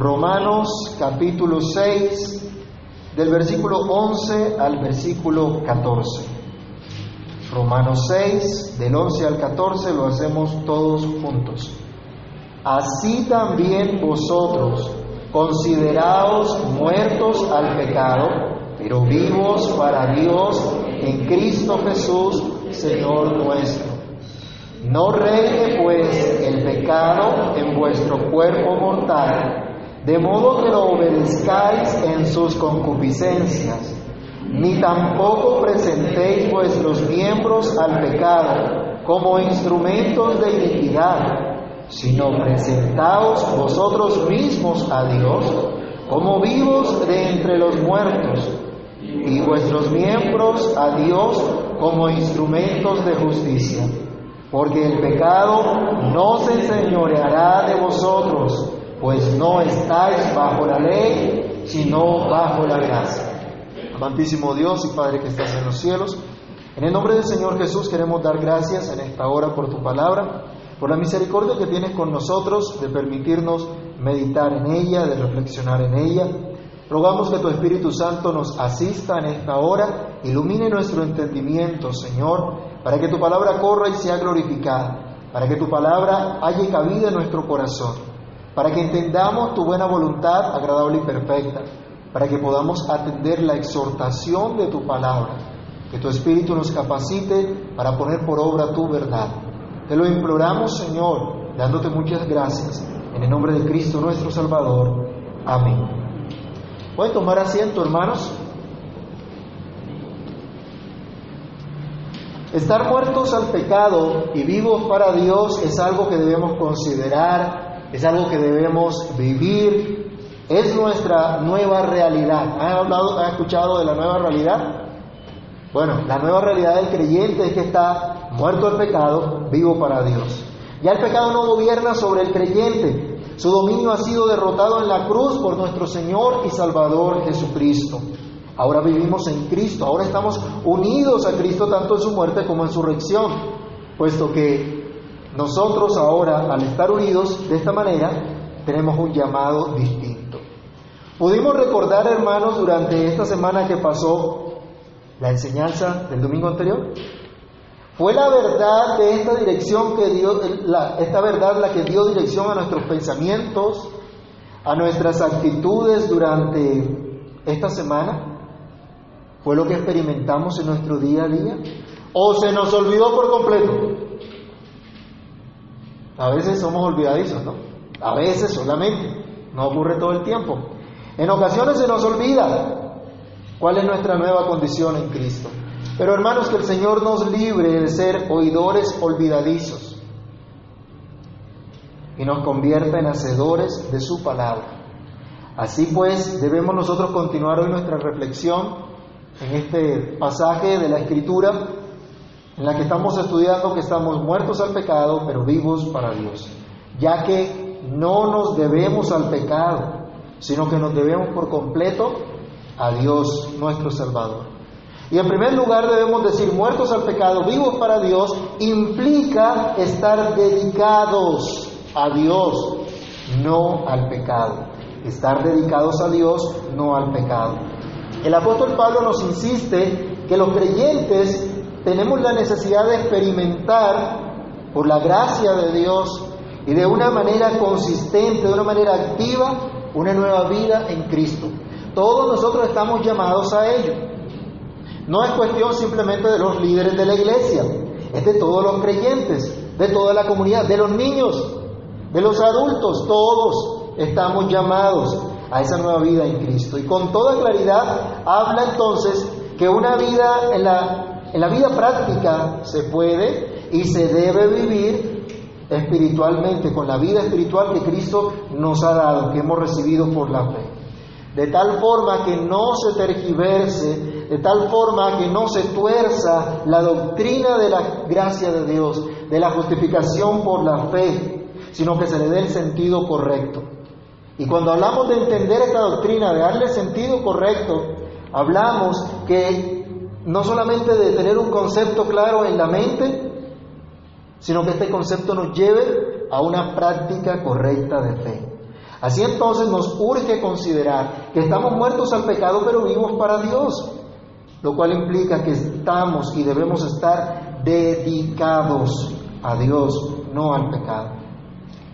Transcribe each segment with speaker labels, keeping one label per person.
Speaker 1: Romanos capítulo 6, del versículo 11 al versículo 14. Romanos 6, del 11 al 14, lo hacemos todos juntos. Así también vosotros, consideraos muertos al pecado, pero vivos para Dios en Cristo Jesús, Señor nuestro. No reine pues el pecado en vuestro cuerpo mortal, de modo que lo obedezcáis en sus concupiscencias, ni tampoco presentéis vuestros miembros al pecado como instrumentos de iniquidad, sino presentaos vosotros mismos a Dios como vivos de entre los muertos, y vuestros miembros a Dios como instrumentos de justicia. Porque el pecado no se enseñoreará de vosotros, pues no estáis bajo la ley, sino bajo la gracia. Amantísimo Dios y Padre que estás en los cielos, en el nombre del Señor Jesús queremos dar gracias en esta hora por tu palabra, por la misericordia que tienes con nosotros de permitirnos meditar en ella, de reflexionar en ella. Rogamos que tu Espíritu Santo nos asista en esta hora, ilumine nuestro entendimiento, Señor, para que tu palabra corra y sea glorificada, para que tu palabra halle cabida en nuestro corazón, para que entendamos tu buena voluntad agradable y perfecta, para que podamos atender la exhortación de tu palabra, que tu Espíritu nos capacite para poner por obra tu verdad. Te lo imploramos, Señor, dándote muchas gracias, en el nombre de Cristo nuestro Salvador. Amén. ¿Pueden tomar asiento, hermanos? Estar muertos al pecado y vivos para Dios es algo que debemos considerar, es algo que debemos vivir, es nuestra nueva realidad. ¿Han, hablado, ¿Han escuchado de la nueva realidad? Bueno, la nueva realidad del creyente es que está muerto al pecado, vivo para Dios. Ya el pecado no gobierna sobre el creyente, su dominio ha sido derrotado en la cruz por nuestro Señor y Salvador Jesucristo. Ahora vivimos en Cristo, ahora estamos unidos a Cristo tanto en su muerte como en su resurrección, puesto que nosotros ahora, al estar unidos de esta manera, tenemos un llamado distinto. Pudimos recordar, hermanos, durante esta semana que pasó, la enseñanza del domingo anterior. Fue la verdad de esta dirección que dio, esta verdad la que dio dirección a nuestros pensamientos, a nuestras actitudes durante esta semana. ¿Fue lo que experimentamos en nuestro día a día? ¿O se nos olvidó por completo? A veces somos olvidadizos, ¿no? A veces solamente, no ocurre todo el tiempo. En ocasiones se nos olvida cuál es nuestra nueva condición en Cristo. Pero hermanos, que el Señor nos libre de ser oidores olvidadizos y nos convierta en hacedores de su palabra. Así pues, debemos nosotros continuar hoy nuestra reflexión en este pasaje de la Escritura en la que estamos estudiando que estamos muertos al pecado, pero vivos para Dios, ya que no nos debemos al pecado, sino que nos debemos por completo a Dios nuestro Salvador. Y en primer lugar debemos decir muertos al pecado, vivos para Dios, implica estar dedicados a Dios, no al pecado. Estar dedicados a Dios, no al pecado. El apóstol Pablo nos insiste que los creyentes tenemos la necesidad de experimentar por la gracia de Dios y de una manera consistente, de una manera activa, una nueva vida en Cristo. Todos nosotros estamos llamados a ello. No es cuestión simplemente de los líderes de la iglesia, es de todos los creyentes, de toda la comunidad, de los niños, de los adultos, todos estamos llamados a esa nueva vida en Cristo. Y con toda claridad habla entonces que una vida en la, en la vida práctica se puede y se debe vivir espiritualmente, con la vida espiritual que Cristo nos ha dado, que hemos recibido por la fe. De tal forma que no se tergiverse, de tal forma que no se tuerza la doctrina de la gracia de Dios, de la justificación por la fe, sino que se le dé el sentido correcto. Y cuando hablamos de entender esta doctrina, de darle sentido correcto, hablamos que no solamente de tener un concepto claro en la mente, sino que este concepto nos lleve a una práctica correcta de fe. Así entonces nos urge considerar que estamos muertos al pecado pero vivos para Dios, lo cual implica que estamos y debemos estar dedicados a Dios, no al pecado.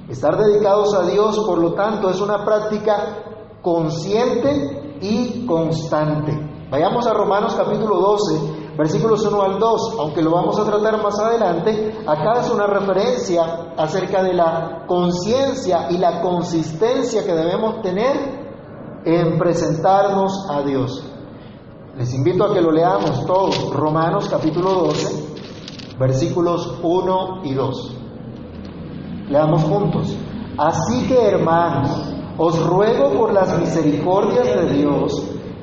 Speaker 1: Estar dedicados a Dios, por lo tanto, es una práctica consciente y constante. Vayamos a Romanos capítulo 12, versículos 1 al 2, aunque lo vamos a tratar más adelante, acá es una referencia acerca de la conciencia y la consistencia que debemos tener en presentarnos a Dios. Les invito a que lo leamos todos, Romanos capítulo 12, versículos 1 y 2. Leamos juntos. Así que hermanos, os ruego por las misericordias de Dios,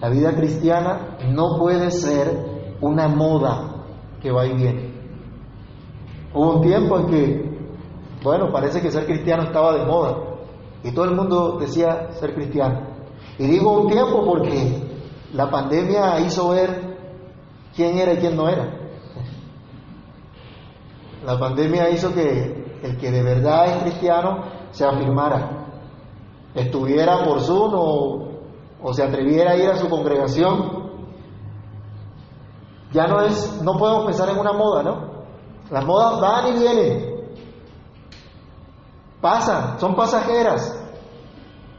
Speaker 1: La vida cristiana no puede ser una moda que va y viene. Hubo un tiempo en que, bueno, parece que ser cristiano estaba de moda y todo el mundo decía ser cristiano. Y digo un tiempo porque la pandemia hizo ver quién era y quién no era. La pandemia hizo que el que de verdad es cristiano se afirmara, estuviera por Zoom o o se atreviera a ir a su congregación, ya no es, no podemos pensar en una moda, ¿no? Las modas van y vienen, pasan, son pasajeras,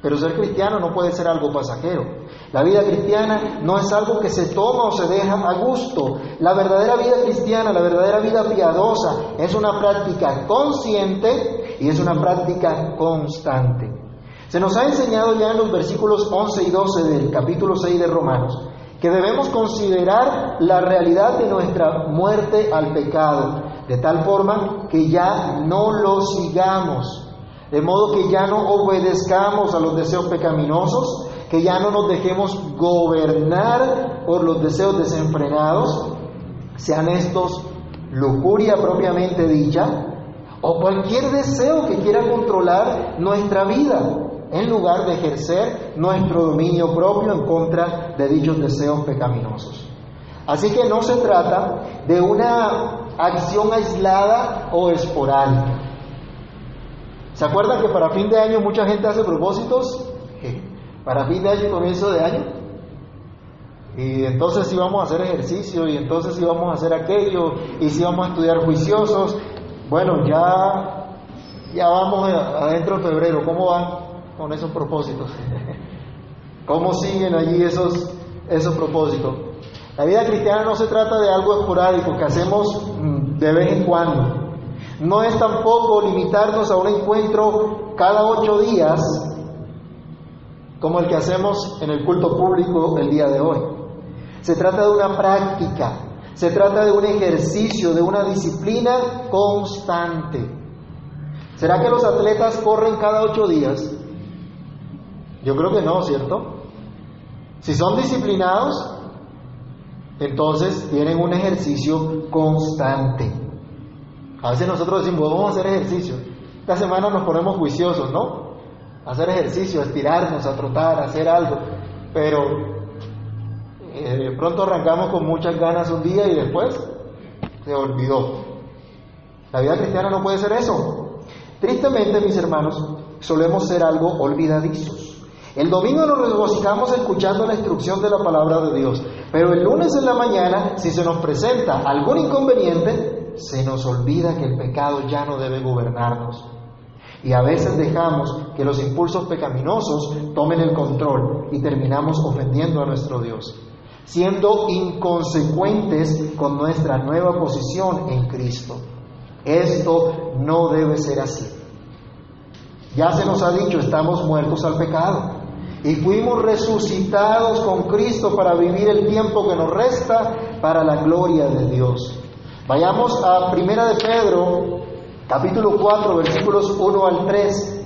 Speaker 1: pero ser cristiano no puede ser algo pasajero. La vida cristiana no es algo que se toma o se deja a gusto. La verdadera vida cristiana, la verdadera vida piadosa, es una práctica consciente y es una práctica constante. Se nos ha enseñado ya en los versículos 11 y 12 del capítulo 6 de Romanos que debemos considerar la realidad de nuestra muerte al pecado, de tal forma que ya no lo sigamos, de modo que ya no obedezcamos a los deseos pecaminosos, que ya no nos dejemos gobernar por los deseos desenfrenados, sean estos lujuria propiamente dicha, o cualquier deseo que quiera controlar nuestra vida en lugar de ejercer nuestro dominio propio en contra de dichos deseos pecaminosos. Así que no se trata de una acción aislada o esporádica. ¿Se acuerdan que para fin de año mucha gente hace propósitos? Para fin de año y comienzo de año. Y entonces íbamos a hacer ejercicio, y entonces íbamos a hacer aquello, y si íbamos a estudiar juiciosos. Bueno, ya, ya vamos adentro de febrero, ¿cómo van? Con esos propósitos? ¿Cómo siguen allí esos, esos propósitos? La vida cristiana no se trata de algo esporádico que hacemos mm, de vez en cuando. No es tampoco limitarnos a un encuentro cada ocho días como el que hacemos en el culto público el día de hoy. Se trata de una práctica, se trata de un ejercicio, de una disciplina constante. ¿Será que los atletas corren cada ocho días? Yo creo que no, ¿cierto? Si son disciplinados, entonces tienen un ejercicio constante. A veces nosotros decimos, vamos a hacer ejercicio. Esta semana nos ponemos juiciosos, ¿no? hacer ejercicio, a estirarnos, a trotar, a hacer algo. Pero eh, de pronto arrancamos con muchas ganas un día y después se olvidó. La vida cristiana no puede ser eso. Tristemente, mis hermanos, solemos ser algo olvidadizos. El domingo nos regocijamos escuchando la instrucción de la palabra de Dios, pero el lunes en la mañana, si se nos presenta algún inconveniente, se nos olvida que el pecado ya no debe gobernarnos. Y a veces dejamos que los impulsos pecaminosos tomen el control y terminamos ofendiendo a nuestro Dios, siendo inconsecuentes con nuestra nueva posición en Cristo. Esto no debe ser así. Ya se nos ha dicho, estamos muertos al pecado y fuimos resucitados con Cristo para vivir el tiempo que nos resta para la gloria de Dios. Vayamos a Primera de Pedro, capítulo 4, versículos 1 al 3.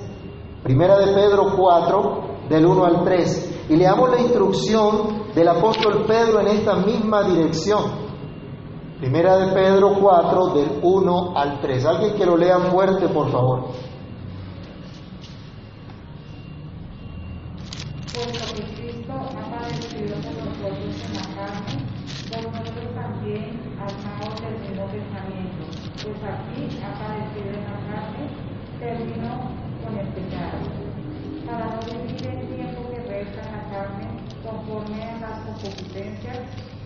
Speaker 1: Primera de Pedro 4, del 1 al 3. Y leamos la instrucción del apóstol Pedro en esta misma dirección. Primera de Pedro 4, del 1 al 3. Alguien que lo lea fuerte, por favor.
Speaker 2: Puesto que Cristo ha padecido por nosotros en la carne, vosotros también armados del mismo pensamiento, pues así ha padecido en la carne, terminó con el pecado, para no vivir el tiempo que resta en la carne conforme a las concupiscencias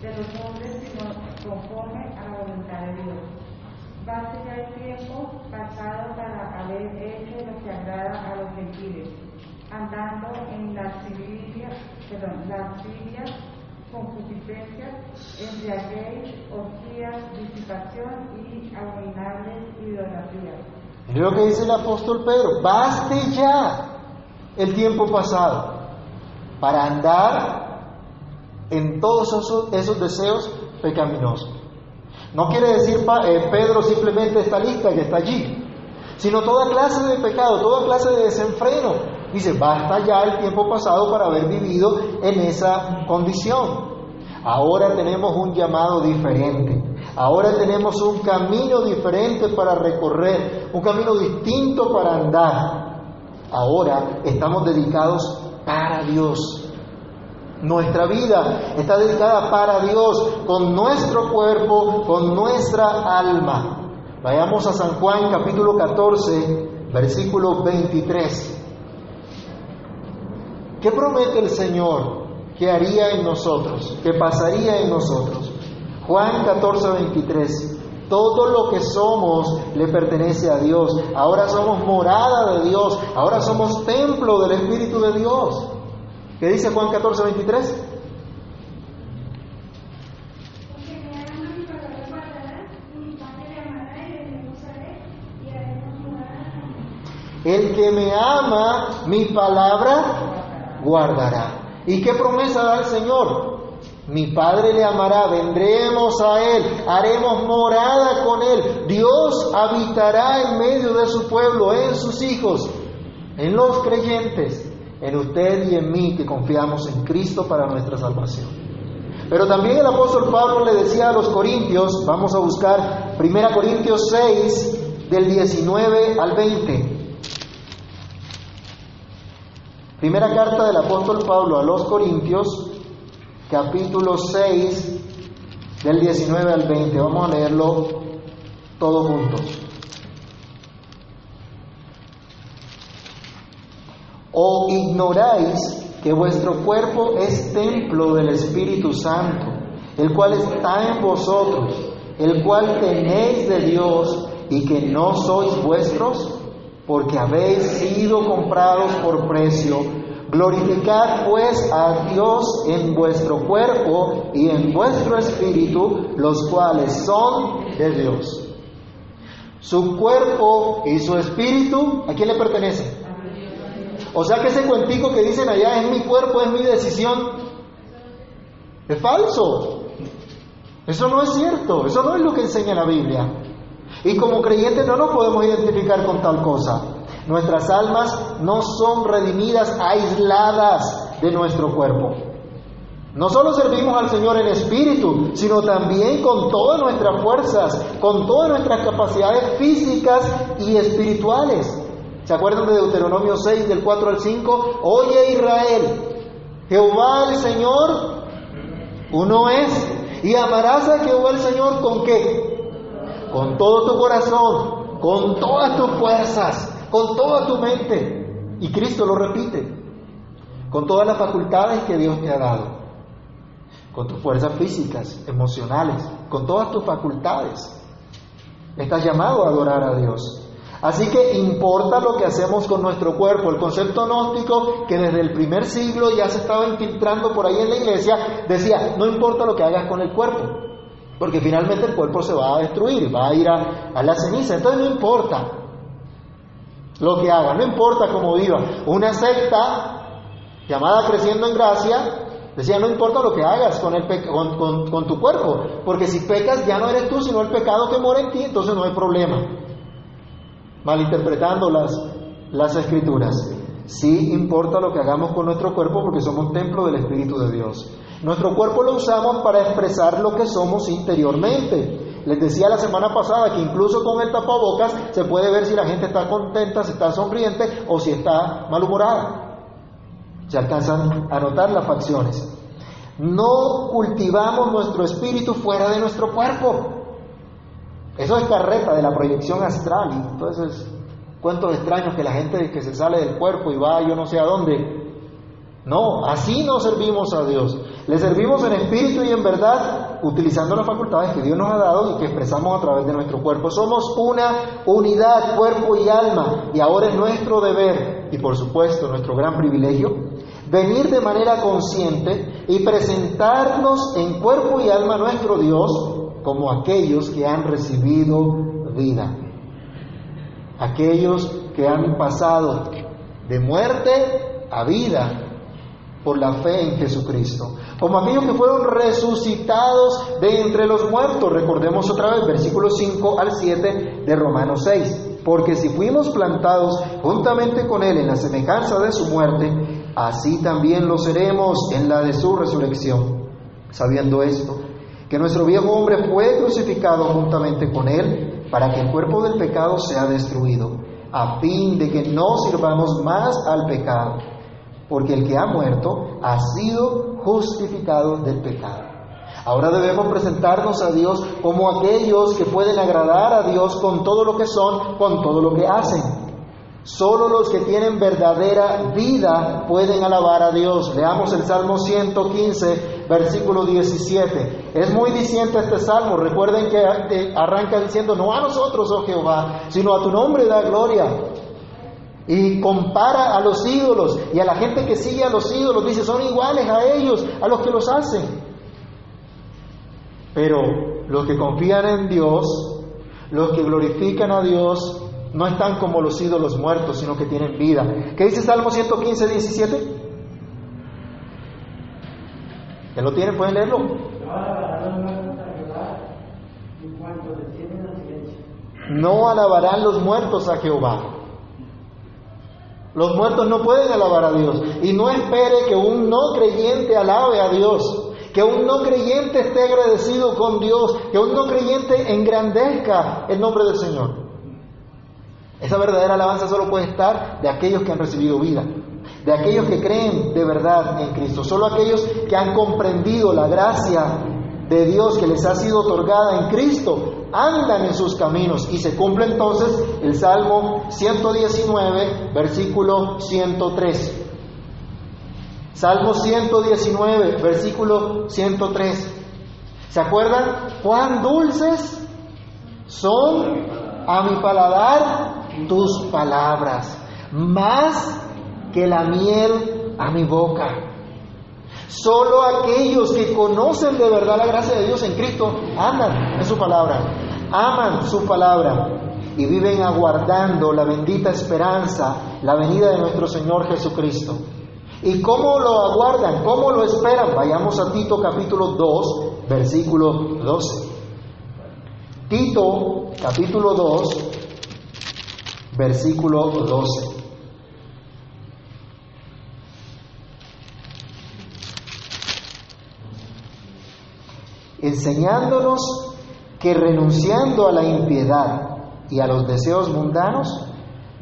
Speaker 2: de los hombres, sino conforme a la voluntad de Dios. Baste ya el tiempo pasado para haber hecho lo que agrada a los gentiles, andando en lascivia, perdón, lascivia, concupiscencias, embriaguez, orgías, disipación y abominables idolatrías.
Speaker 1: Mire lo que dice el apóstol Pedro, baste ya el tiempo pasado para andar en todos esos, esos deseos pecaminosos. No quiere decir eh, Pedro simplemente esta lista que está allí, sino toda clase de pecado, toda clase de desenfreno. Dice, basta ya el tiempo pasado para haber vivido en esa condición. Ahora tenemos un llamado diferente. Ahora tenemos un camino diferente para recorrer, un camino distinto para andar. Ahora estamos dedicados para Dios. Nuestra vida está dedicada para Dios, con nuestro cuerpo, con nuestra alma. Vayamos a San Juan capítulo 14, versículo 23. ¿Qué promete el Señor que haría en nosotros, que pasaría en nosotros? Juan 14, 23. Todo lo que somos le pertenece a Dios. Ahora somos morada de Dios. Ahora somos templo del Espíritu de Dios. ¿Qué dice Juan 14, 23? El que me ama, mi palabra guardará. ¿Y qué promesa da el Señor? Mi Padre le amará, vendremos a Él, haremos morada con Él. Dios habitará en medio de su pueblo, en sus hijos, en los creyentes en usted y en mí que confiamos en Cristo para nuestra salvación. Pero también el apóstol Pablo le decía a los corintios, vamos a buscar 1 Corintios 6 del 19 al 20. Primera carta del apóstol Pablo a los Corintios, capítulo 6 del 19 al 20. Vamos a leerlo todos juntos. ¿O ignoráis que vuestro cuerpo es templo del Espíritu Santo, el cual está en vosotros, el cual tenéis de Dios y que no sois vuestros? Porque habéis sido comprados por precio. Glorificad pues a Dios en vuestro cuerpo y en vuestro espíritu, los cuales son de Dios. Su cuerpo y su espíritu, ¿a quién le pertenecen? O sea que ese cuentico que dicen allá es mi cuerpo, es mi decisión, es falso. Eso no es cierto, eso no es lo que enseña la Biblia. Y como creyentes no nos podemos identificar con tal cosa. Nuestras almas no son redimidas aisladas de nuestro cuerpo. No solo servimos al Señor en espíritu, sino también con todas nuestras fuerzas, con todas nuestras capacidades físicas y espirituales. ¿Se acuerdan de Deuteronomio 6 del 4 al 5? Oye Israel, Jehová el Señor, uno es, y amarás a Jehová el Señor con qué? Con todo tu corazón, con todas tus fuerzas, con toda tu mente. Y Cristo lo repite, con todas las facultades que Dios te ha dado, con tus fuerzas físicas, emocionales, con todas tus facultades. Estás llamado a adorar a Dios. Así que importa lo que hacemos con nuestro cuerpo. El concepto gnóstico que desde el primer siglo ya se estaba infiltrando por ahí en la iglesia decía, no importa lo que hagas con el cuerpo, porque finalmente el cuerpo se va a destruir, va a ir a, la ceniza. Entonces no importa lo que haga, no importa cómo viva. Una secta llamada Creciendo en Gracia decía, no importa lo que hagas con, el con, con tu cuerpo, porque si pecas ya no eres tú, sino el pecado que mora en ti, entonces no hay problema malinterpretando las, las escrituras. Sí importa lo que hagamos con nuestro cuerpo porque somos templo del Espíritu de Dios. Nuestro cuerpo lo usamos para expresar lo que somos interiormente. Les decía la semana pasada que incluso con el tapabocas se puede ver si la gente está contenta, si está sonriente o si está malhumorada. Se alcanzan a notar las facciones. No cultivamos nuestro espíritu fuera de nuestro cuerpo. Eso es carreta de la proyección astral. Y entonces, cuentos extraños que la gente que se sale del cuerpo y va yo no sé a dónde. No, así no servimos a Dios. Le servimos en espíritu y en verdad, utilizando las facultades que Dios nos ha dado y que expresamos a través de nuestro cuerpo. Somos una unidad, cuerpo y alma, y ahora es nuestro deber y por supuesto nuestro gran privilegio venir de manera consciente y presentarnos en cuerpo y alma a nuestro Dios como aquellos que han recibido vida, aquellos que han pasado de muerte a vida por la fe en Jesucristo, como aquellos que fueron resucitados de entre los muertos. Recordemos otra vez versículos 5 al 7 de Romanos 6. Porque si fuimos plantados juntamente con Él en la semejanza de su muerte, así también lo seremos en la de su resurrección. Sabiendo esto, que nuestro viejo hombre fue crucificado juntamente con Él para que el cuerpo del pecado sea destruido, a fin de que no sirvamos más al pecado, porque el que ha muerto ha sido justificado del pecado. Ahora debemos presentarnos a Dios como aquellos que pueden agradar a Dios con todo lo que son, con todo lo que hacen. Solo los que tienen verdadera vida pueden alabar a Dios. Leamos el Salmo 115, versículo 17. Es muy diciente este salmo. Recuerden que arranca diciendo, no a nosotros, oh Jehová, sino a tu nombre da gloria. Y compara a los ídolos y a la gente que sigue a los ídolos. Dice, son iguales a ellos, a los que los hacen. Pero los que confían en Dios, los que glorifican a Dios, no están como los ídolos muertos, sino que tienen vida. ¿Qué dice Salmo 115, 17? ¿Ya lo tienen? ¿Pueden leerlo? No alabarán los muertos a Jehová. Los muertos no pueden alabar a Dios. Y no espere que un no creyente alabe a Dios. Que un no creyente esté agradecido con Dios. Que un no creyente engrandezca el nombre del Señor. Esa verdadera alabanza solo puede estar de aquellos que han recibido vida, de aquellos que creen de verdad en Cristo, solo aquellos que han comprendido la gracia de Dios que les ha sido otorgada en Cristo, andan en sus caminos y se cumple entonces el Salmo 119, versículo 103. Salmo 119, versículo 103. ¿Se acuerdan? Cuán dulces son a mi paladar tus palabras, más que la miel a mi boca. Solo aquellos que conocen de verdad la gracia de Dios en Cristo aman en su palabra, aman su palabra y viven aguardando la bendita esperanza, la venida de nuestro Señor Jesucristo. ¿Y cómo lo aguardan? ¿Cómo lo esperan? Vayamos a Tito capítulo 2, versículo 12. Tito capítulo 2, versículo 12. Enseñándonos que renunciando a la impiedad y a los deseos mundanos,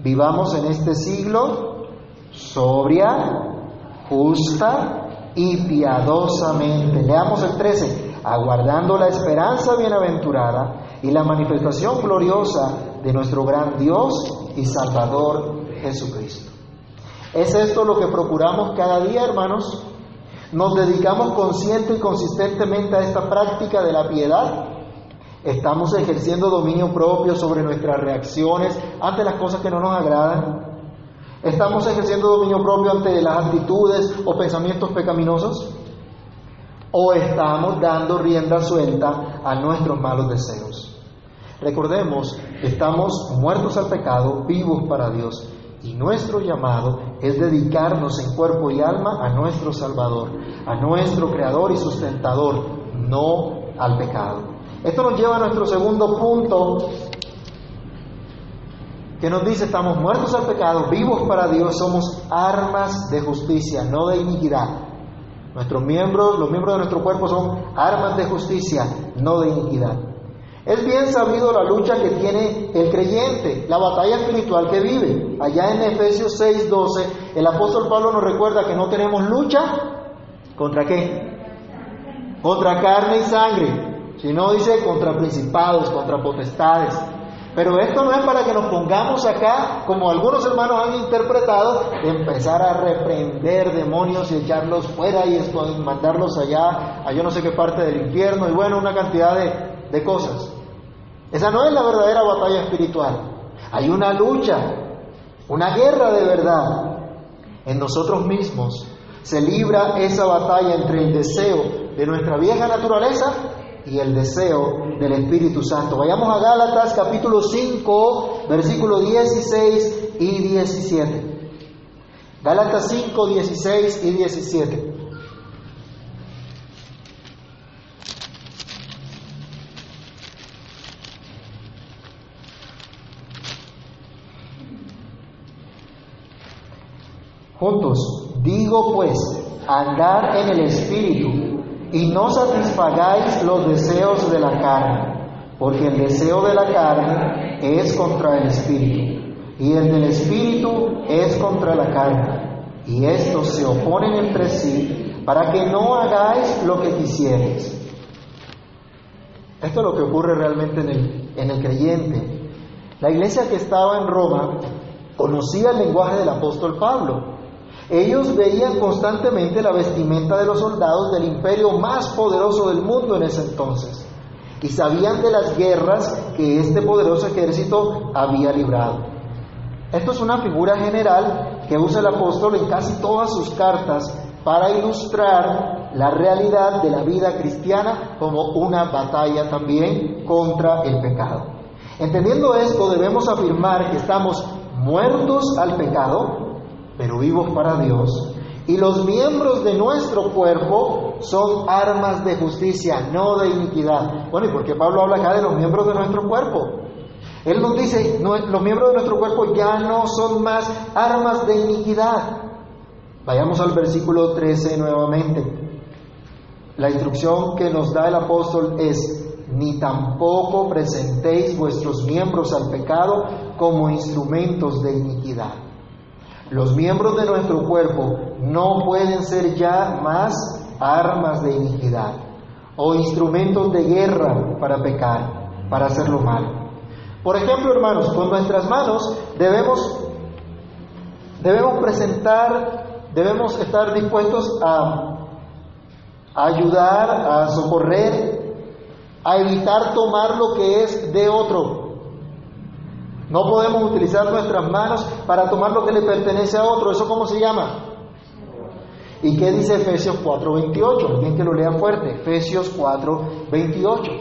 Speaker 1: vivamos en este siglo sobria, justa y piadosamente. Leamos el 13, aguardando la esperanza bienaventurada y la manifestación gloriosa de nuestro gran Dios y Salvador Jesucristo. ¿Es esto lo que procuramos cada día, hermanos? ¿Nos dedicamos consciente y consistentemente a esta práctica de la piedad? ¿Estamos ejerciendo dominio propio sobre nuestras reacciones ante las cosas que no nos agradan? ¿Estamos ejerciendo dominio propio ante las actitudes o pensamientos pecaminosos? ¿O estamos dando rienda suelta a nuestros malos deseos? Recordemos, estamos muertos al pecado, vivos para Dios. Y nuestro llamado es dedicarnos en cuerpo y alma a nuestro Salvador, a nuestro Creador y sustentador, no al pecado. Esto nos lleva a nuestro segundo punto, que nos dice, estamos muertos al pecado, vivos para Dios, somos armas de justicia, no de iniquidad. Nuestros miembros, los miembros de nuestro cuerpo son armas de justicia, no de iniquidad. Es bien sabido la lucha que tiene el creyente, la batalla espiritual que vive. Allá en Efesios 6:12, el apóstol Pablo nos recuerda que no tenemos lucha contra qué? Contra carne y sangre, sino dice contra principados, contra potestades. Pero esto no es para que nos pongamos acá, como algunos hermanos han interpretado, de empezar a reprender demonios y echarlos fuera y mandarlos allá, a yo no sé qué parte del infierno, y bueno, una cantidad de, de cosas. Esa no es la verdadera batalla espiritual. Hay una lucha, una guerra de verdad. En nosotros mismos se libra esa batalla entre el deseo de nuestra vieja naturaleza y el deseo del Espíritu Santo. Vayamos a Gálatas capítulo 5, versículos 16 y 17. Gálatas 5, 16 y 17. Digo pues, andar en el Espíritu y no satisfagáis los deseos de la carne, porque el deseo de la carne es contra el Espíritu y el del Espíritu es contra la carne, y estos se oponen entre sí para que no hagáis lo que quisierais. Esto es lo que ocurre realmente en el, en el creyente. La iglesia que estaba en Roma conocía el lenguaje del apóstol Pablo ellos veían constantemente la vestimenta de los soldados del imperio más poderoso del mundo en ese entonces y sabían de las guerras que este poderoso ejército había librado. Esto es una figura general que usa el apóstol en casi todas sus cartas para ilustrar la realidad de la vida cristiana como una batalla también contra el pecado. Entendiendo esto, debemos afirmar que estamos muertos al pecado, pero vivos para Dios, y los miembros de nuestro cuerpo son armas de justicia, no de iniquidad. Bueno, ¿y por qué Pablo habla acá de los miembros de nuestro cuerpo? Él nos dice, los miembros de nuestro cuerpo ya no son más armas de iniquidad. Vayamos al versículo 13 nuevamente. La instrucción que nos da el apóstol es, ni tampoco presentéis vuestros miembros al pecado como instrumentos de iniquidad. Los miembros de nuestro cuerpo no pueden ser ya más armas de iniquidad o instrumentos de guerra para pecar, para hacerlo mal. Por ejemplo, hermanos, con nuestras manos debemos, debemos presentar, debemos estar dispuestos a, a ayudar, a socorrer, a evitar tomar lo que es de otro, no podemos utilizar nuestras manos para tomar lo que le pertenece a otro. ¿Eso cómo se llama? ¿Y qué dice Efesios 4:28? Alguien que lo lea fuerte. Efesios 4:28.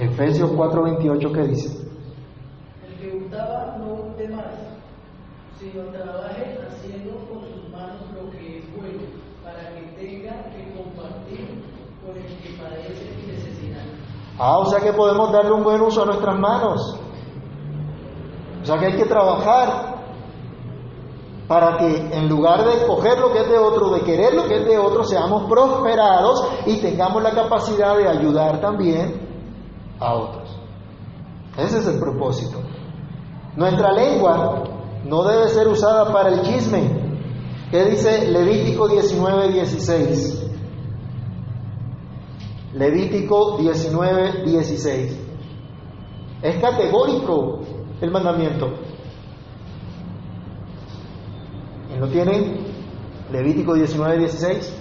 Speaker 1: Efesios 4:28, ¿qué dice?
Speaker 3: El que gustaba no guste más, sino trabaje haciendo con sus manos lo que es bueno, para que tenga que compartir con el que padece
Speaker 1: Ah, o sea que podemos darle un buen uso a nuestras manos. O sea que hay que trabajar para que en lugar de coger lo que es de otro, de querer lo que es de otro, seamos prosperados y tengamos la capacidad de ayudar también a otros. Ese es el propósito. Nuestra lengua no debe ser usada para el chisme. ¿Qué dice Levítico 19, 16? Levítico 19, 16. Es categórico el mandamiento. ¿Y lo tienen? Levítico 19, 16.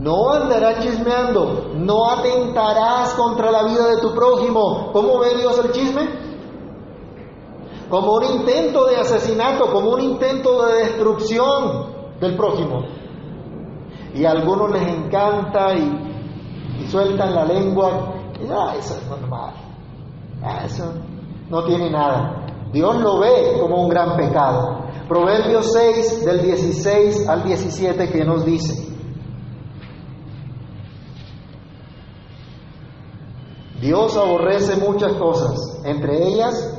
Speaker 1: No andarás chismeando, no atentarás contra la vida de tu prójimo. ¿Cómo ve Dios el chisme? Como un intento de asesinato, como un intento de destrucción del prójimo. Y a algunos les encanta y, sueltan la lengua, y ah, eso es normal, ah, eso no tiene nada. Dios lo ve como un gran pecado. Proverbios 6 del 16 al 17 que nos dice. Dios aborrece muchas cosas, entre ellas,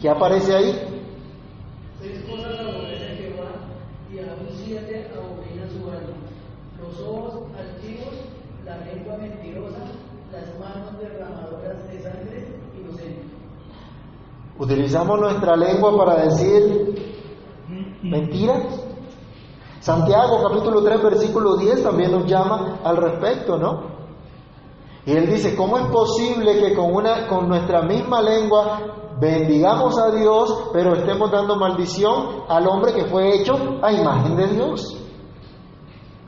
Speaker 1: ¿qué aparece ahí?
Speaker 3: Seis cosas aborrece Jehová y aún siete abomina su alma. Los ojos altivos, la lengua mentirosa, las manos derramadoras de sangre inocente.
Speaker 1: Utilizamos nuestra lengua para decir mentiras. Santiago capítulo 3 versículo 10 también nos llama al respecto, ¿no? Y él dice, ¿cómo es posible que con, una, con nuestra misma lengua bendigamos a Dios, pero estemos dando maldición al hombre que fue hecho a imagen de Dios?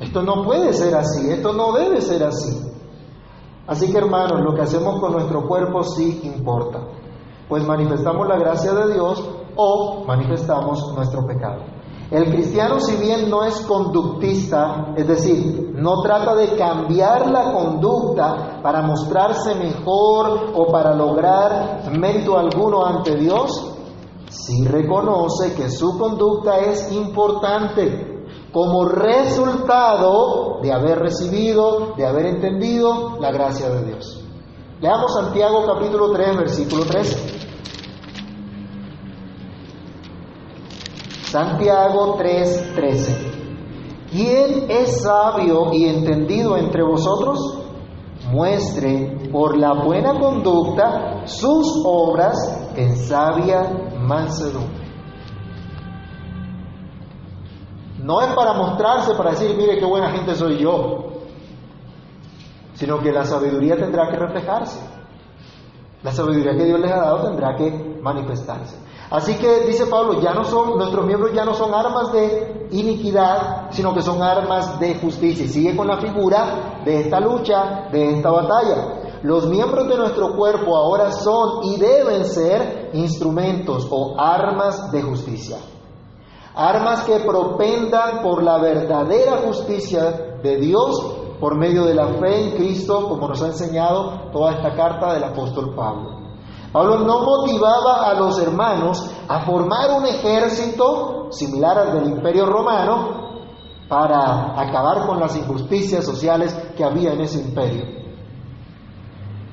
Speaker 1: Esto no puede ser así, esto no debe ser así. Así que hermanos, lo que hacemos con nuestro cuerpo sí importa, pues manifestamos la gracia de Dios o manifestamos nuestro pecado. El cristiano, si bien no es conductista, es decir, no trata de cambiar la conducta para mostrarse mejor o para lograr mérito alguno ante Dios, sí reconoce que su conducta es importante como resultado de haber recibido, de haber entendido la gracia de Dios. Leamos Santiago capítulo 3, versículo 13. Santiago 3:13. ¿Quién es sabio y entendido entre vosotros? Muestre por la buena conducta sus obras en sabia mansedumbre. No es para mostrarse, para decir, mire qué buena gente soy yo, sino que la sabiduría tendrá que reflejarse. La sabiduría que Dios les ha dado tendrá que manifestarse. Así que dice Pablo, ya no son, nuestros miembros ya no son armas de iniquidad, sino que son armas de justicia. Y sigue con la figura de esta lucha, de esta batalla. Los miembros de nuestro cuerpo ahora son y deben ser instrumentos o armas de justicia. Armas que propendan por la verdadera justicia de Dios por medio de la fe en Cristo, como nos ha enseñado toda esta carta del apóstol Pablo. Pablo no motivaba a los hermanos a formar un ejército similar al del imperio romano para acabar con las injusticias sociales que había en ese imperio.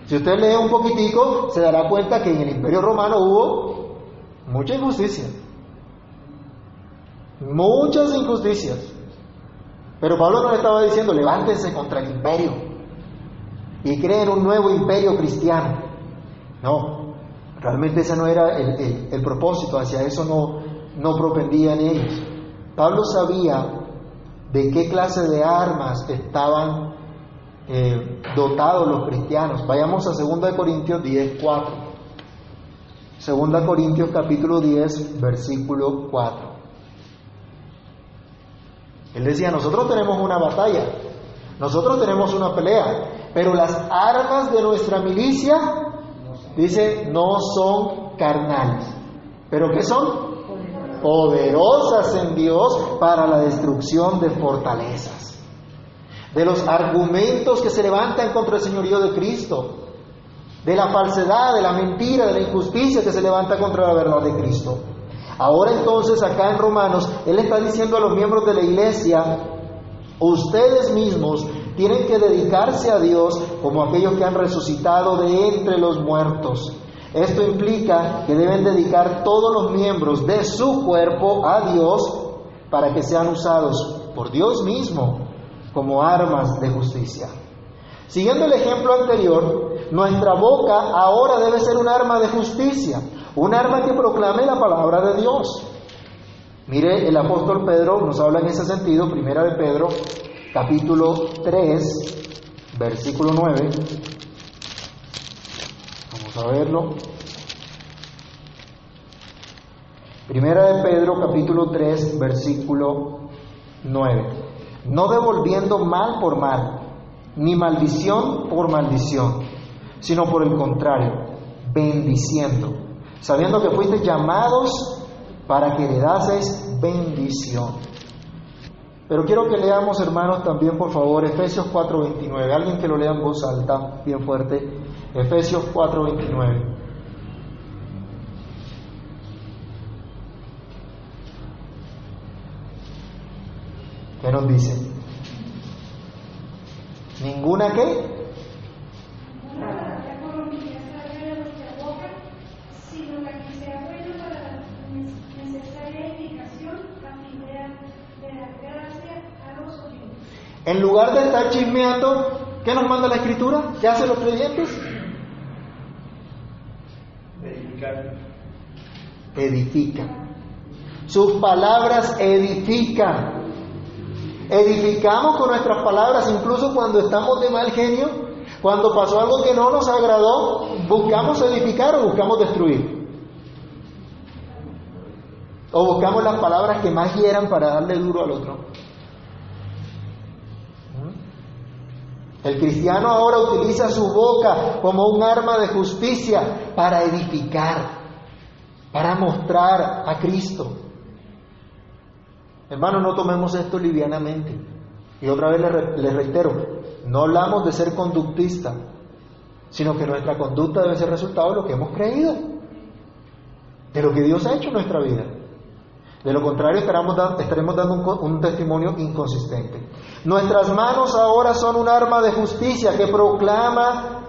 Speaker 1: Si usted lee un poquitico, se dará cuenta que en el imperio romano hubo mucha injusticia. Muchas injusticias. Pero Pablo no le estaba diciendo, levántense contra el imperio y creen un nuevo imperio cristiano. No, Realmente ese no era el, propósito, hacia eso no, no propendían ellos. Pablo sabía de qué clase de armas estaban eh, dotados los cristianos. Vayamos a 2 Corintios 10, 4. 2 Corintios capítulo 10, versículo 4. Él decía, nosotros tenemos una batalla, nosotros tenemos una pelea, pero las armas de nuestra milicia Dice, no son carnales. ¿Pero qué son? Poderosas en Dios para la destrucción de fortalezas. De los argumentos que se levantan contra el señorío de Cristo. De la falsedad, de la mentira, de la injusticia que se levanta contra la verdad de Cristo. Ahora entonces acá en Romanos, Él está diciendo a los miembros de la iglesia, ustedes mismos tienen que dedicarse a Dios como aquellos que han resucitado de entre los muertos. Esto implica que deben dedicar todos los miembros de su cuerpo a Dios para que sean usados por Dios mismo como armas de justicia. Siguiendo el ejemplo anterior, nuestra boca ahora debe ser un arma de justicia, un arma que proclame la palabra de Dios. Mire, el apóstol Pedro nos habla en ese sentido, primera de Pedro, capítulo 3, versículo 9. Vamos a verlo. Primera de Pedro, capítulo 3, versículo 9. No devolviendo mal por mal, ni maldición por maldición, sino por el contrario, bendiciendo, sabiendo que fuiste llamados para que heredaseis bendición. Pero quiero que leamos, hermanos, también por favor Efesios 4:29. Alguien que lo lea en voz alta, bien fuerte. Efesios 4:29. ¿Qué nos dice? ¿Ninguna qué? En lugar de estar chismeando, ¿qué nos manda la escritura? ¿Qué hacen los creyentes?
Speaker 4: Edificar.
Speaker 1: Edifican. Sus palabras edifican. Edificamos con nuestras palabras, incluso cuando estamos de mal genio, cuando pasó algo que no nos agradó, buscamos edificar o buscamos destruir. O buscamos las palabras que más hieran para darle duro al otro. El cristiano ahora utiliza su boca como un arma de justicia para edificar, para mostrar a Cristo. Hermano, no tomemos esto livianamente. Y otra vez les reitero, no hablamos de ser conductista, sino que nuestra conducta debe ser resultado de lo que hemos creído, de lo que Dios ha hecho en nuestra vida. De lo contrario, estaremos dando un, testimonio inconsistente. Nuestras manos ahora son un arma de justicia que proclama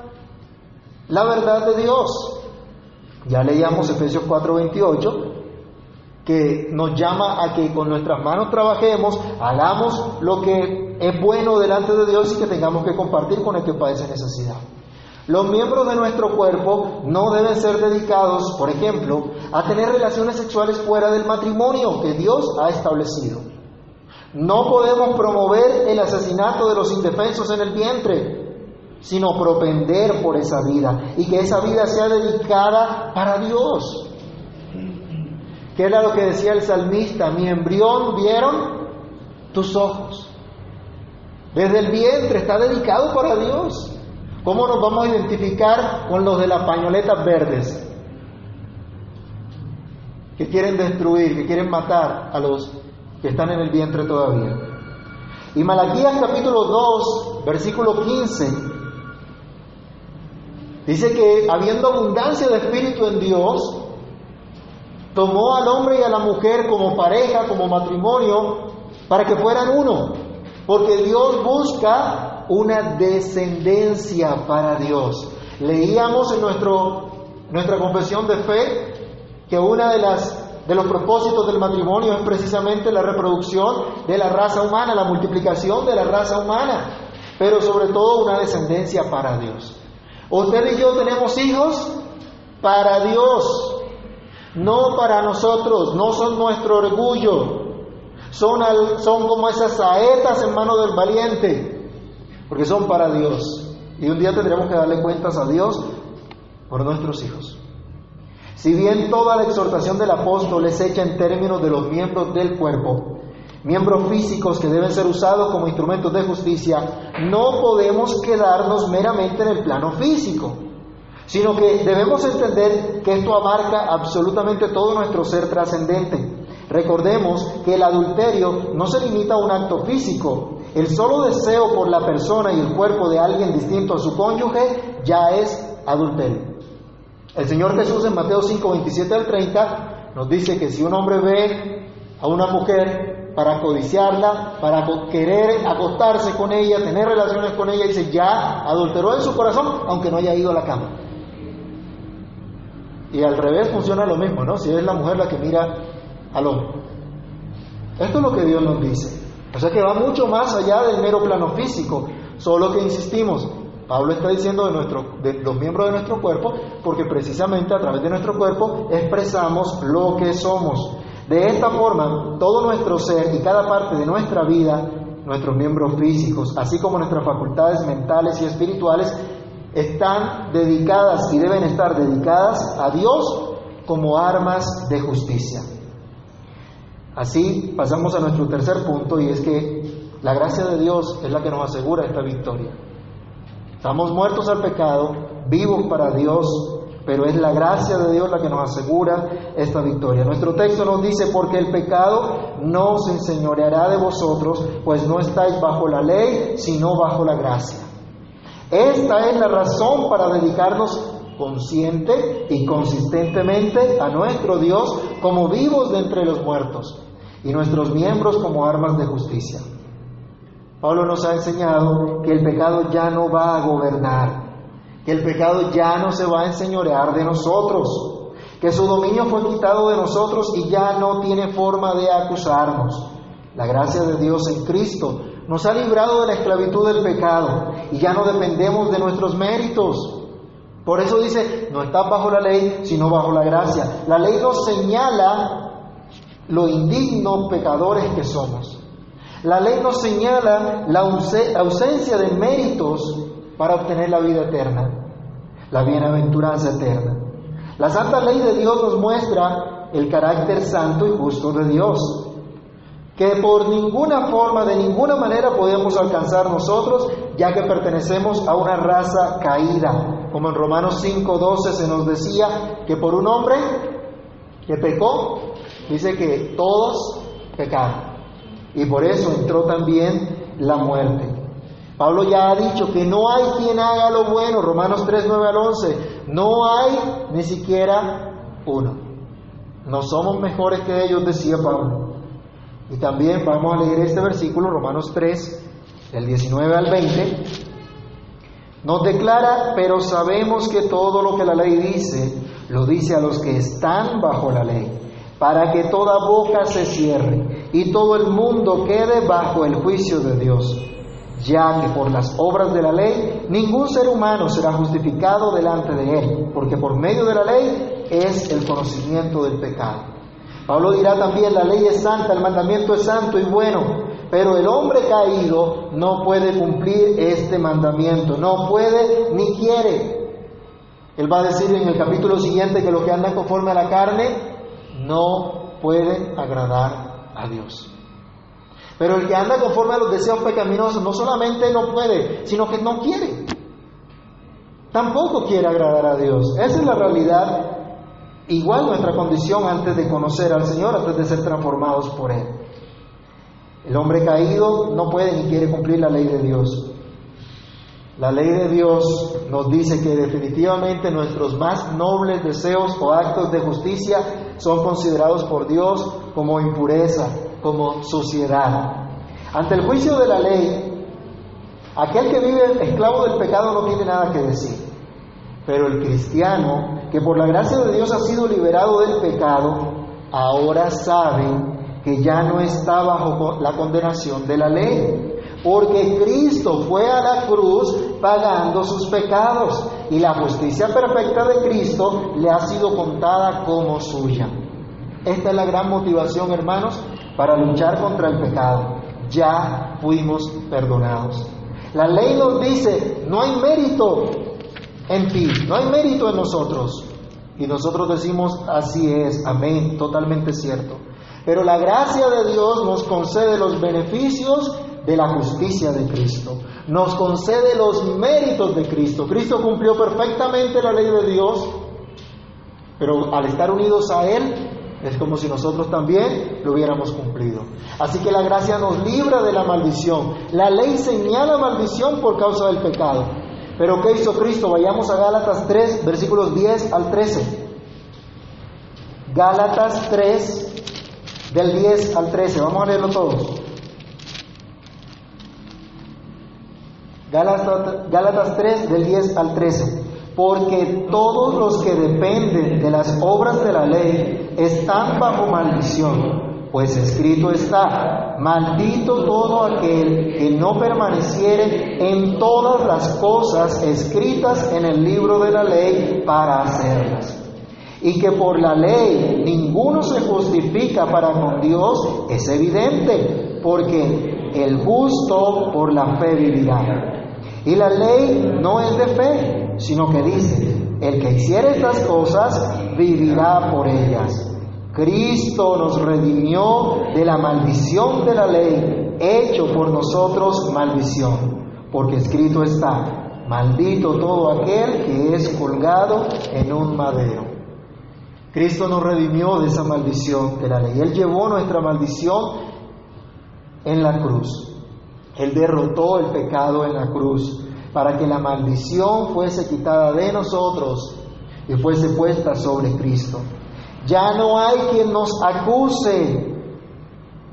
Speaker 1: la verdad de Dios. Ya leíamos Efesios 4:28, que nos llama a que con nuestras manos trabajemos, hagamos lo que es bueno delante de Dios y que tengamos que compartir con el que padece necesidad. Los miembros de nuestro cuerpo no deben ser dedicados, por ejemplo, a tener relaciones sexuales fuera del matrimonio que Dios ha establecido. No podemos promover el asesinato de los indefensos en el vientre, sino propender por esa vida y que esa vida sea dedicada para Dios. ¿Qué era lo que decía el salmista? Mi embrión vieron tus ojos. Desde el vientre está dedicado para Dios. ¿Cómo nos vamos a identificar con los de las pañoletas verdes? Que quieren destruir, que quieren matar a los que están en el vientre todavía. Y Malaquías capítulo 2, versículo 15, dice que habiendo abundancia de espíritu en Dios, tomó al hombre y a la mujer como pareja, como matrimonio, para que fueran uno. Porque Dios busca una descendencia para Dios. Leíamos en nuestro, nuestra confesión de fe que una de las de los propósitos del matrimonio es precisamente la reproducción de la raza humana, la multiplicación de la raza humana, pero sobre todo una descendencia para Dios. Usted y yo tenemos hijos para Dios, no para nosotros, no son nuestro orgullo, son, son como esas saetas en mano del valiente, porque son para Dios. Y un día tendremos que darle cuentas a Dios por nuestros hijos. Si bien toda la exhortación del apóstol es hecha en términos de los miembros del cuerpo, miembros físicos que deben ser usados como instrumentos de justicia, no podemos quedarnos meramente en el plano físico, sino que debemos entender que esto abarca absolutamente todo nuestro ser trascendente. Recordemos que el adulterio no se limita a un acto físico. El solo deseo por la persona y el cuerpo de alguien distinto a su cónyuge ya es adulterio. El Señor Jesús en Mateo 5, 27 al 30 nos dice que si un hombre ve a una mujer para codiciarla, para querer acostarse con ella, tener relaciones con ella, dice ya adulteró en su corazón, aunque no haya ido a la cama. Y al revés funciona lo mismo, ¿no? Si es la mujer la que mira al hombre. Esto es lo que Dios nos dice. O sea que va mucho más allá del mero plano físico. Solo que insistimos, Pablo está diciendo de, nuestro, de los miembros de nuestro cuerpo, porque precisamente a través de nuestro cuerpo expresamos lo que somos. De esta forma, todo nuestro ser y cada parte de nuestra vida, nuestros miembros físicos, así como nuestras facultades mentales y espirituales, están dedicadas y deben estar dedicadas a Dios como armas de justicia. Así pasamos a nuestro tercer punto y es que la gracia de Dios es la que nos asegura esta victoria. Estamos muertos al pecado, vivos para Dios, pero es la gracia de Dios la que nos asegura esta victoria. Nuestro texto nos dice, porque el pecado no se enseñoreará de vosotros, pues no estáis bajo la ley, sino bajo la gracia. Esta es la razón para dedicarnos consciente y consistentemente a nuestro Dios como vivos de entre los muertos y nuestros miembros como armas de justicia. Pablo nos ha enseñado que el pecado ya no va a gobernar, que el pecado ya no se va a enseñorear de nosotros, que su dominio fue quitado de nosotros y ya no tiene forma de acusarnos. La gracia de Dios en Cristo nos ha librado de la esclavitud del pecado y ya no dependemos de nuestros méritos. Por eso dice, no estás bajo la ley, sino bajo la gracia. La ley nos señala lo indignos pecadores que somos. La ley nos señala la ausencia de méritos para obtener la vida eterna, la bienaventuranza eterna. La santa ley de Dios nos muestra el carácter santo y justo de Dios, que por ninguna forma, de ninguna manera podemos alcanzar nosotros, ya que pertenecemos a una raza caída. Como en Romanos 5:12 se nos decía que por un hombre que pecó, dice que todos pecaron. Y por eso entró también la muerte. Pablo ya ha dicho que no hay quien haga lo bueno, Romanos 3, 9 al 11, no hay ni siquiera uno. No somos mejores que ellos, decía Pablo. Y también vamos a leer este versículo, Romanos 3, del 19 al 20. Nos declara, pero sabemos que todo lo que la ley dice, lo dice a los que están bajo la ley, para que toda boca se cierre y todo el mundo quede bajo el juicio de Dios, ya que por las obras de la ley ningún ser humano será justificado delante de él, porque por medio de la ley es el conocimiento del pecado. Pablo dirá también, la ley es santa, el mandamiento es santo y bueno, pero el hombre caído no puede cumplir este mandamiento, no puede ni quiere. Él va a decir en el capítulo siguiente que lo que anda conforme a la carne no puede agradar a Dios. Pero el que anda conforme a los deseos pecaminosos no solamente no puede, sino que no quiere. Tampoco quiere agradar a Dios. Esa es la realidad. Igual nuestra condición antes de conocer al Señor, antes de ser transformados por Él. El hombre caído no puede ni quiere cumplir la ley de Dios. La ley de Dios nos dice que definitivamente nuestros más nobles deseos o actos de justicia son considerados por Dios como impureza, como suciedad. Ante el juicio de la ley, aquel que vive esclavo del pecado no tiene nada que decir. Pero el cristiano, que por la gracia de Dios ha sido liberado del pecado, ahora sabe que ya no está bajo la condenación de la ley porque Cristo fue a la cruz pagando sus pecados y la justicia perfecta de Cristo le ha sido contada como suya. Esta es la gran motivación, hermanos, para luchar contra el pecado. Ya fuimos perdonados. La ley nos dice, no hay mérito en ti, no hay mérito en nosotros. Y nosotros decimos, así es, amén, totalmente cierto. Pero la gracia de Dios nos concede los beneficios de la justicia de Cristo. Nos concede los méritos de Cristo. Cristo cumplió perfectamente la ley de Dios, pero al estar unidos a Él es como si nosotros también lo hubiéramos cumplido. Así que la gracia nos libra de la maldición. La ley señala maldición por causa del pecado. Pero ¿qué hizo Cristo? Vayamos a Gálatas 3, versículos 10 al 13. Gálatas 3, del 10 al 13. Vamos a leerlo todos. Gálatas, 3 del 10 al 13. Porque todos los que dependen de las obras de la ley están bajo maldición, pues escrito está, maldito todo aquel que no permaneciere en todas las cosas escritas en el libro de la ley para hacerlas. Y que por la ley ninguno se justifica para con Dios es evidente, porque el justo por la fe vivirá. Y la ley no es de fe, sino que dice, el que hiciere estas cosas vivirá por ellas. Cristo nos redimió de la maldición de la ley, hecho por nosotros maldición, porque escrito está, maldito todo aquel que es colgado en un madero. Cristo nos redimió de esa maldición de la ley. Él llevó nuestra maldición en la cruz. Él derrotó el pecado en la cruz para que la maldición fuese quitada de nosotros y fuese puesta sobre Cristo. Ya no hay quien nos acuse.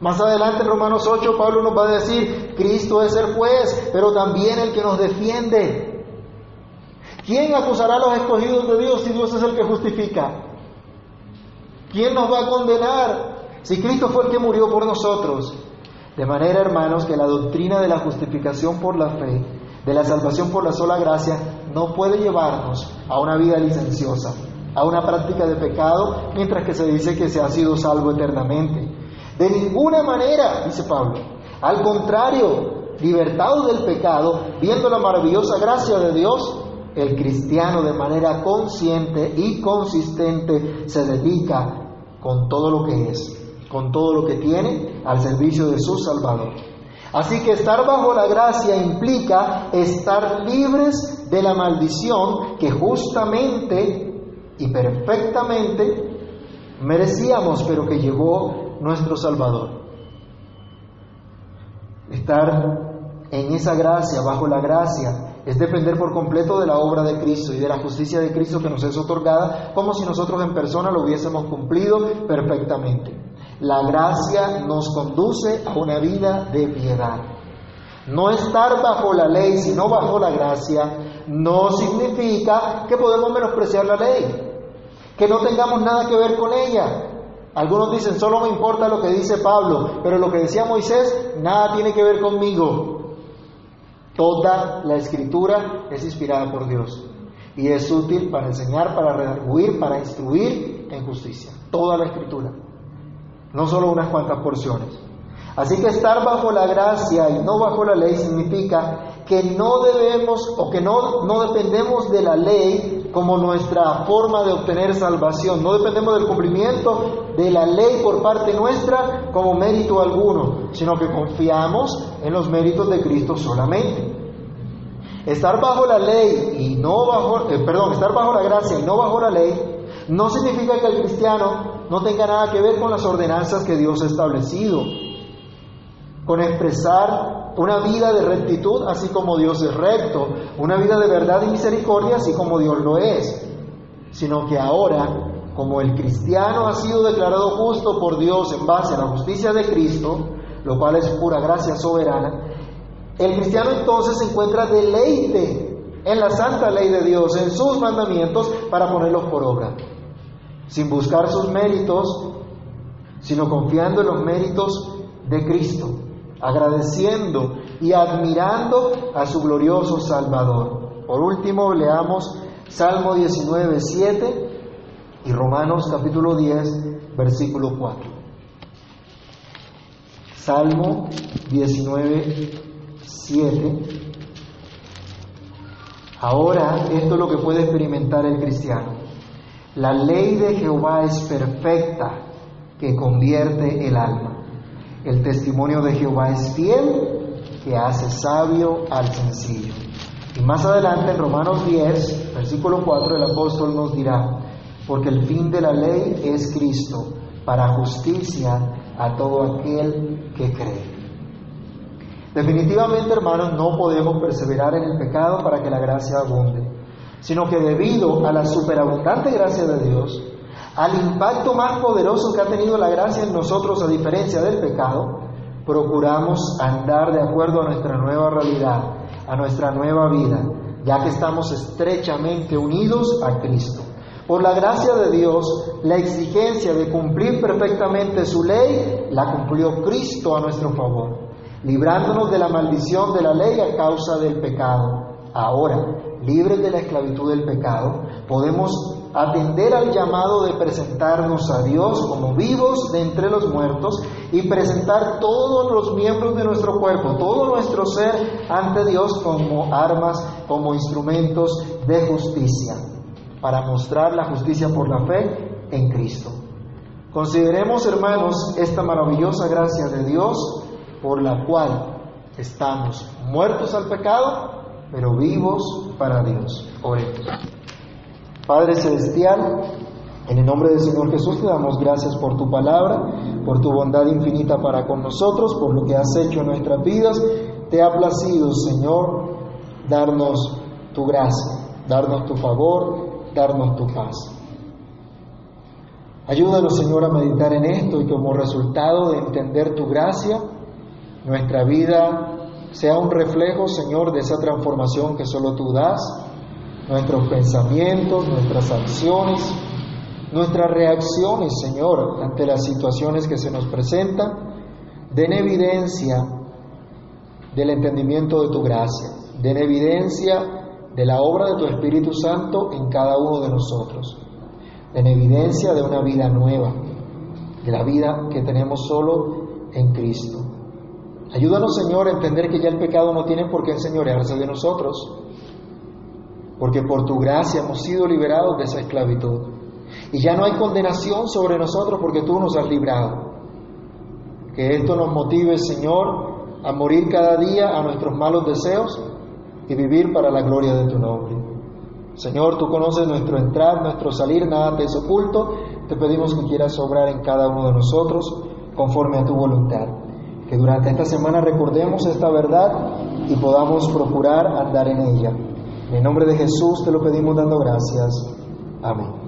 Speaker 1: Más adelante en Romanos 8 Pablo nos va a decir, Cristo es el juez, pero también el que nos defiende. ¿Quién acusará a los escogidos de Dios si Dios es el que justifica? ¿Quién nos va a condenar si Cristo fue el que murió por nosotros? De manera, hermanos, que la doctrina de la justificación por la fe, de la salvación por la sola gracia, no puede llevarnos a una vida licenciosa, a una práctica de pecado, mientras que se dice que se ha sido salvo eternamente. De ninguna manera, dice Pablo. Al contrario, libertado del pecado, viendo la maravillosa gracia de Dios, el cristiano de manera consciente y consistente se dedica con todo lo que es, con todo lo que tiene al servicio de su Salvador. Así que estar bajo la gracia implica estar libres de la maldición que justamente y perfectamente merecíamos, pero que llevó nuestro Salvador. Estar en esa gracia, bajo la gracia, es depender por completo de la obra de Cristo y de la justicia de Cristo que nos es otorgada, como si nosotros en persona lo hubiésemos cumplido perfectamente. La gracia nos conduce a una vida de piedad. No estar bajo la ley, sino bajo la gracia, no significa que podemos menospreciar la ley, que no tengamos nada que ver con ella. Algunos dicen, solo me importa lo que dice Pablo, pero lo que decía Moisés, nada tiene que ver conmigo. Toda la escritura es inspirada por Dios y es útil para enseñar, para redarguir, para instruir en justicia. Toda la escritura, no solo unas cuantas porciones. Así que estar bajo la gracia y no bajo la ley significa que no debemos o que no, no dependemos de la ley como nuestra forma de obtener salvación. No dependemos del cumplimiento de la ley por parte nuestra como mérito alguno, sino que confiamos en los méritos de Cristo solamente. Estar bajo la ley y no bajo, eh, perdón, estar bajo la gracia y no bajo la ley no significa que el cristiano no tenga nada que ver con las ordenanzas que Dios ha establecido, con expresar una vida de rectitud así como Dios es recto, una vida de verdad y misericordia así como Dios lo es, sino que ahora, como el cristiano ha sido declarado justo por Dios en base a la justicia de Cristo, lo cual es pura gracia soberana, el cristiano entonces encuentra deleite en la santa ley de Dios, en sus mandamientos, para ponerlos por obra, sin buscar sus méritos, sino confiando en los méritos de Cristo, agradeciendo y admirando a su glorioso Salvador. Por último, leamos Salmo 19, 7 y Romanos capítulo 10, versículo 4. Salmo 19, 7. Ahora, esto es lo que puede experimentar el cristiano. La ley de Jehová es perfecta, que convierte el alma. El testimonio de Jehová es fiel, que hace sabio al sencillo. Y más adelante, en Romanos 10, versículo 4, el apóstol nos dirá, porque el fin de la ley es Cristo, para justicia a todo aquel que cree. Definitivamente, hermanos, no podemos perseverar en el pecado para que la gracia abunde, sino que debido a la superabundante gracia de Dios, al impacto más poderoso que ha tenido la gracia en nosotros a diferencia del pecado, procuramos andar de acuerdo a nuestra nueva realidad, a nuestra nueva vida, ya que estamos estrechamente unidos a Cristo. Por la gracia de Dios, la exigencia de cumplir perfectamente su ley la cumplió Cristo a nuestro favor librándonos de la maldición de la ley a causa del pecado. Ahora, libres de la esclavitud del pecado, podemos atender al llamado de presentarnos a Dios como vivos de entre los muertos y presentar todos los miembros de nuestro cuerpo, todo nuestro ser ante Dios como armas, como instrumentos de justicia, para mostrar la justicia por la fe en Cristo. Consideremos, hermanos, esta maravillosa gracia de Dios por la cual estamos muertos al pecado, pero vivos para Dios. Oremos. Padre Celestial, en el nombre del Señor Jesús te damos gracias por tu palabra, por tu bondad infinita para con nosotros, por lo que has hecho en nuestras vidas. Te ha placido, Señor, darnos tu gracia, darnos tu favor, darnos tu paz. Ayúdanos, Señor, a meditar en esto y como resultado de entender tu gracia, nuestra vida sea un reflejo, Señor, de esa transformación que solo tú das, nuestros pensamientos, nuestras acciones, nuestras reacciones, Señor, ante las situaciones que se nos presentan, den evidencia del entendimiento de tu gracia, den evidencia de la obra de tu Espíritu Santo en cada uno de nosotros, den evidencia de una vida nueva, de la vida que tenemos solo en Cristo. Ayúdanos, Señor, a entender que ya el pecado no tiene por qué enseñorearse de nosotros, porque por tu gracia hemos sido liberados de esa esclavitud. Y ya no hay condenación sobre nosotros porque tú nos has librado. Que esto nos motive, Señor, a morir cada día a nuestros malos deseos y vivir para la gloria de tu nombre. Señor, tú conoces nuestro entrar, nuestro salir, nada te es oculto. Te pedimos que quieras obrar en cada uno de nosotros conforme a tu voluntad. Que durante esta semana recordemos esta verdad y podamos procurar andar en ella. En el nombre de Jesús te lo pedimos dando gracias. Amén.